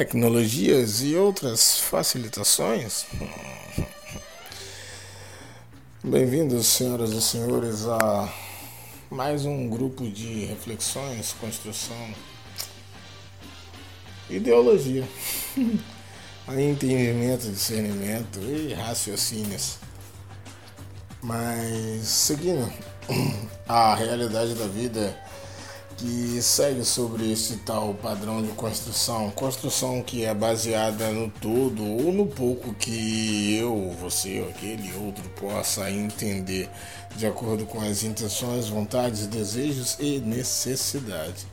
tecnologias e outras facilitações. Bem-vindos, senhoras e senhores, a mais um grupo de reflexões, construção, ideologia, entendimento, discernimento e raciocínios. Mas seguindo a realidade da vida que segue sobre esse tal padrão de construção, construção que é baseada no todo ou no pouco que eu, você ou aquele outro possa entender de acordo com as intenções, vontades, desejos e necessidades,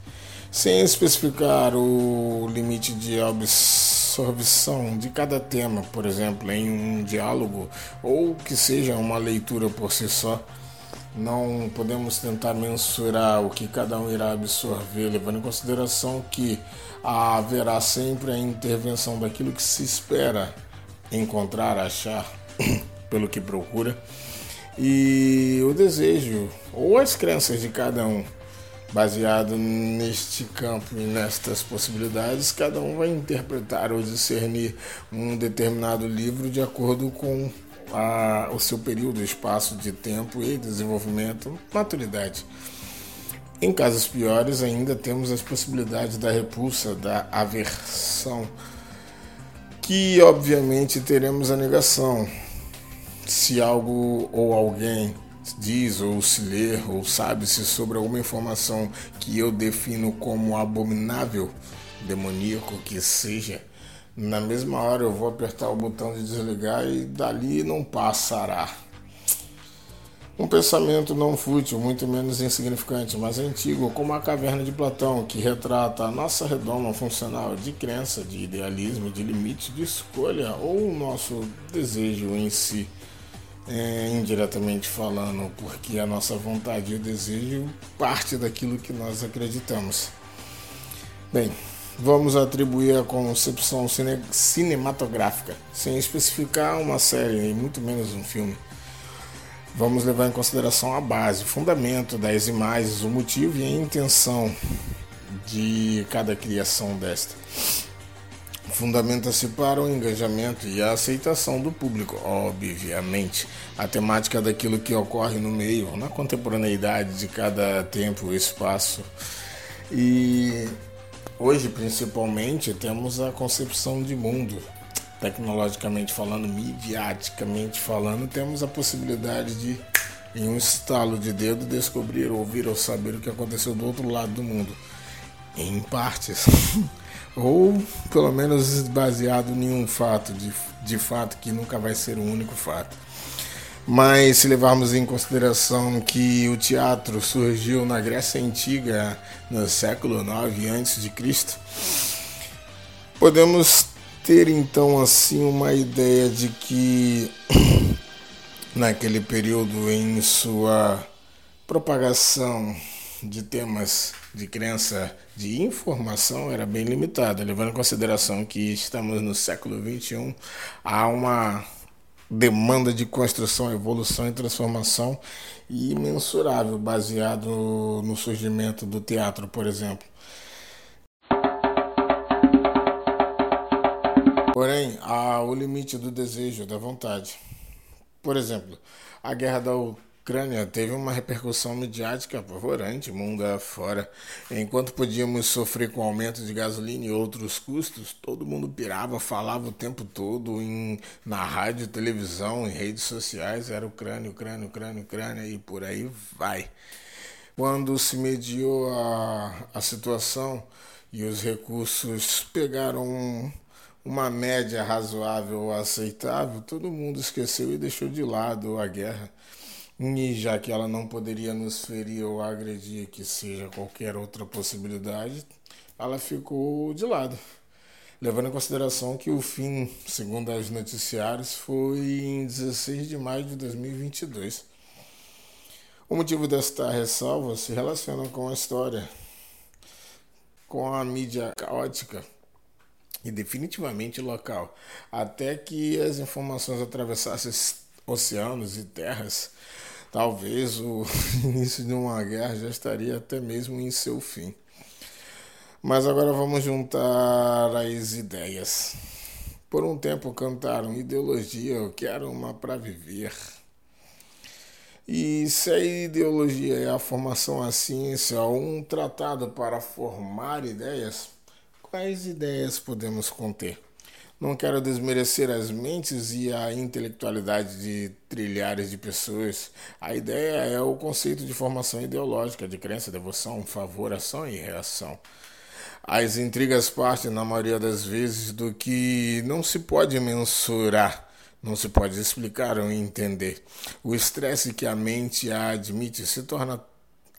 sem especificar o limite de absorção de cada tema, por exemplo, em um diálogo ou que seja uma leitura por si só não podemos tentar mensurar o que cada um irá absorver, levando em consideração que haverá sempre a intervenção daquilo que se espera encontrar, achar, pelo que procura, e o desejo ou as crenças de cada um. Baseado neste campo e nestas possibilidades, cada um vai interpretar ou discernir um determinado livro de acordo com a, o seu período, espaço de tempo e desenvolvimento, maturidade. Em casos piores, ainda temos as possibilidades da repulsa, da aversão, que obviamente teremos a negação. Se algo ou alguém diz ou se lê ou sabe-se sobre alguma informação que eu defino como abominável, demoníaco que seja, na mesma hora eu vou apertar o botão de desligar e dali não passará. Um pensamento não fútil, muito menos insignificante, mas antigo, como a caverna de Platão, que retrata a nossa redoma funcional de crença, de idealismo, de limite, de escolha ou o nosso desejo em si, é, indiretamente falando, porque a nossa vontade e o desejo parte daquilo que nós acreditamos. Bem, vamos atribuir a concepção cine cinematográfica, sem especificar uma série e muito menos um filme. Vamos levar em consideração a base, o fundamento das imagens, o motivo e a intenção de cada criação desta. Fundamenta-se para o engajamento e a aceitação do público, obviamente. A temática daquilo que ocorre no meio, na contemporaneidade de cada tempo e espaço. E Hoje, principalmente, temos a concepção de mundo. Tecnologicamente falando, midiaticamente falando, temos a possibilidade de, em um estalo de dedo, descobrir, ouvir ou saber o que aconteceu do outro lado do mundo. Em partes. ou pelo menos baseado em um fato, de, de fato que nunca vai ser o um único fato. Mas se levarmos em consideração que o teatro surgiu na Grécia Antiga, no século IX a.C., podemos ter então assim uma ideia de que naquele período em sua propagação de temas de crença de informação era bem limitada, levando em consideração que estamos no século XXI, há uma demanda de construção, evolução e transformação imensurável, baseado no surgimento do teatro, por exemplo. Porém, há o limite do desejo, da vontade. Por exemplo, a guerra da Ucrânia teve uma repercussão midiática apavorante mundo afora. Enquanto podíamos sofrer com aumento de gasolina e outros custos, todo mundo pirava, falava o tempo todo em, na rádio, televisão, em redes sociais, era Ucrânia, Ucrânia, Ucrânia, Ucrânia e por aí vai. Quando se mediou a, a situação e os recursos pegaram uma média razoável ou aceitável, todo mundo esqueceu e deixou de lado a guerra. E já que ela não poderia nos ferir ou agredir, que seja qualquer outra possibilidade, ela ficou de lado. Levando em consideração que o fim, segundo os noticiários, foi em 16 de maio de 2022. O motivo desta ressalva se relaciona com a história, com a mídia caótica e definitivamente local, até que as informações atravessassem oceanos e terras talvez o início de uma guerra já estaria até mesmo em seu fim. Mas agora vamos juntar as ideias. Por um tempo cantaram ideologia, eu quero uma para viver. E se a ideologia é a formação à ciência um tratado para formar ideias, quais ideias podemos conter? Não quero desmerecer as mentes e a intelectualidade de trilhares de pessoas. A ideia é o conceito de formação ideológica, de crença, devoção, favor, ação e reação. As intrigas partem, na maioria das vezes, do que não se pode mensurar, não se pode explicar ou entender. O estresse que a mente admite se torna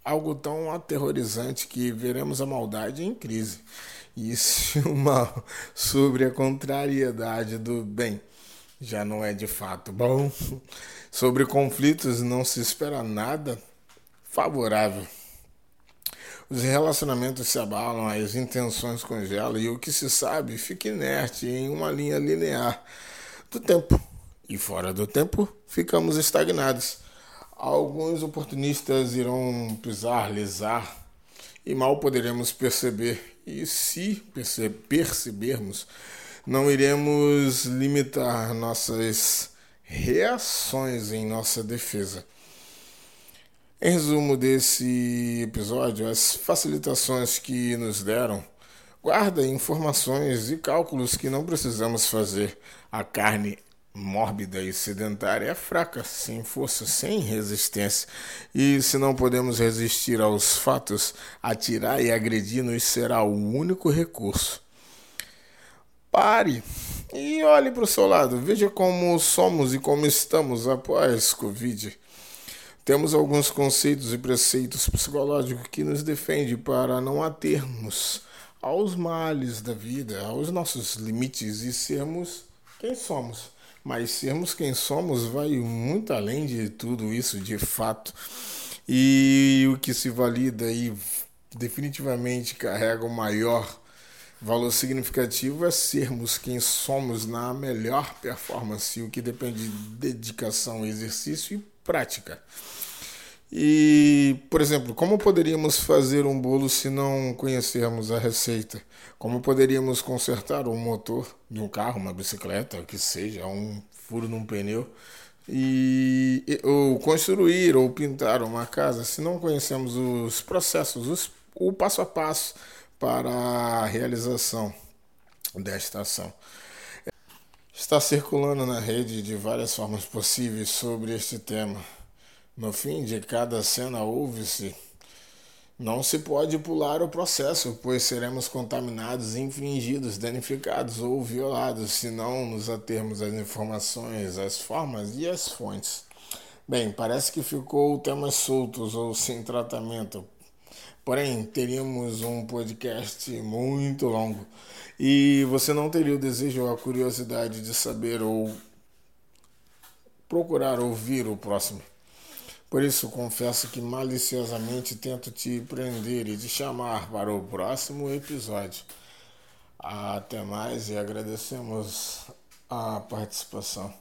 algo tão aterrorizante que veremos a maldade em crise. Se o mal sobre a contrariedade do bem já não é de fato bom, sobre conflitos não se espera nada favorável. Os relacionamentos se abalam, as intenções congelam e o que se sabe fica inerte em uma linha linear do tempo. E fora do tempo, ficamos estagnados. Alguns oportunistas irão pisar, lisar e mal poderemos perceber. E se percebermos, não iremos limitar nossas reações em nossa defesa. Em resumo desse episódio, as facilitações que nos deram guarda informações e cálculos que não precisamos fazer. A carne mórbida e sedentária é fraca, sem força, sem resistência. E se não podemos resistir aos fatos, atirar e agredir-nos será o único recurso. Pare e olhe para o seu lado. Veja como somos e como estamos após Covid. Temos alguns conceitos e preceitos psicológicos que nos defendem para não atermos aos males da vida, aos nossos limites e sermos quem somos. Mas sermos quem somos vai muito além de tudo isso, de fato. E o que se valida e definitivamente carrega o maior valor significativo é sermos quem somos na melhor performance, o que depende de dedicação, exercício e prática. E, por exemplo, como poderíamos fazer um bolo se não conhecermos a receita? Como poderíamos consertar um motor de um carro, uma bicicleta, que seja, um furo num pneu? E, ou construir ou pintar uma casa se não conhecemos os processos, os, o passo a passo para a realização desta ação. Está circulando na rede de várias formas possíveis sobre este tema. No fim de cada cena ouve-se: Não se pode pular o processo, pois seremos contaminados, infringidos, danificados ou violados se não nos atermos às informações, às formas e às fontes. Bem, parece que ficou temas soltos ou sem tratamento. Porém, teríamos um podcast muito longo e você não teria o desejo ou a curiosidade de saber ou procurar ouvir o próximo. Por isso, confesso que maliciosamente tento te prender e te chamar para o próximo episódio. Até mais e agradecemos a participação.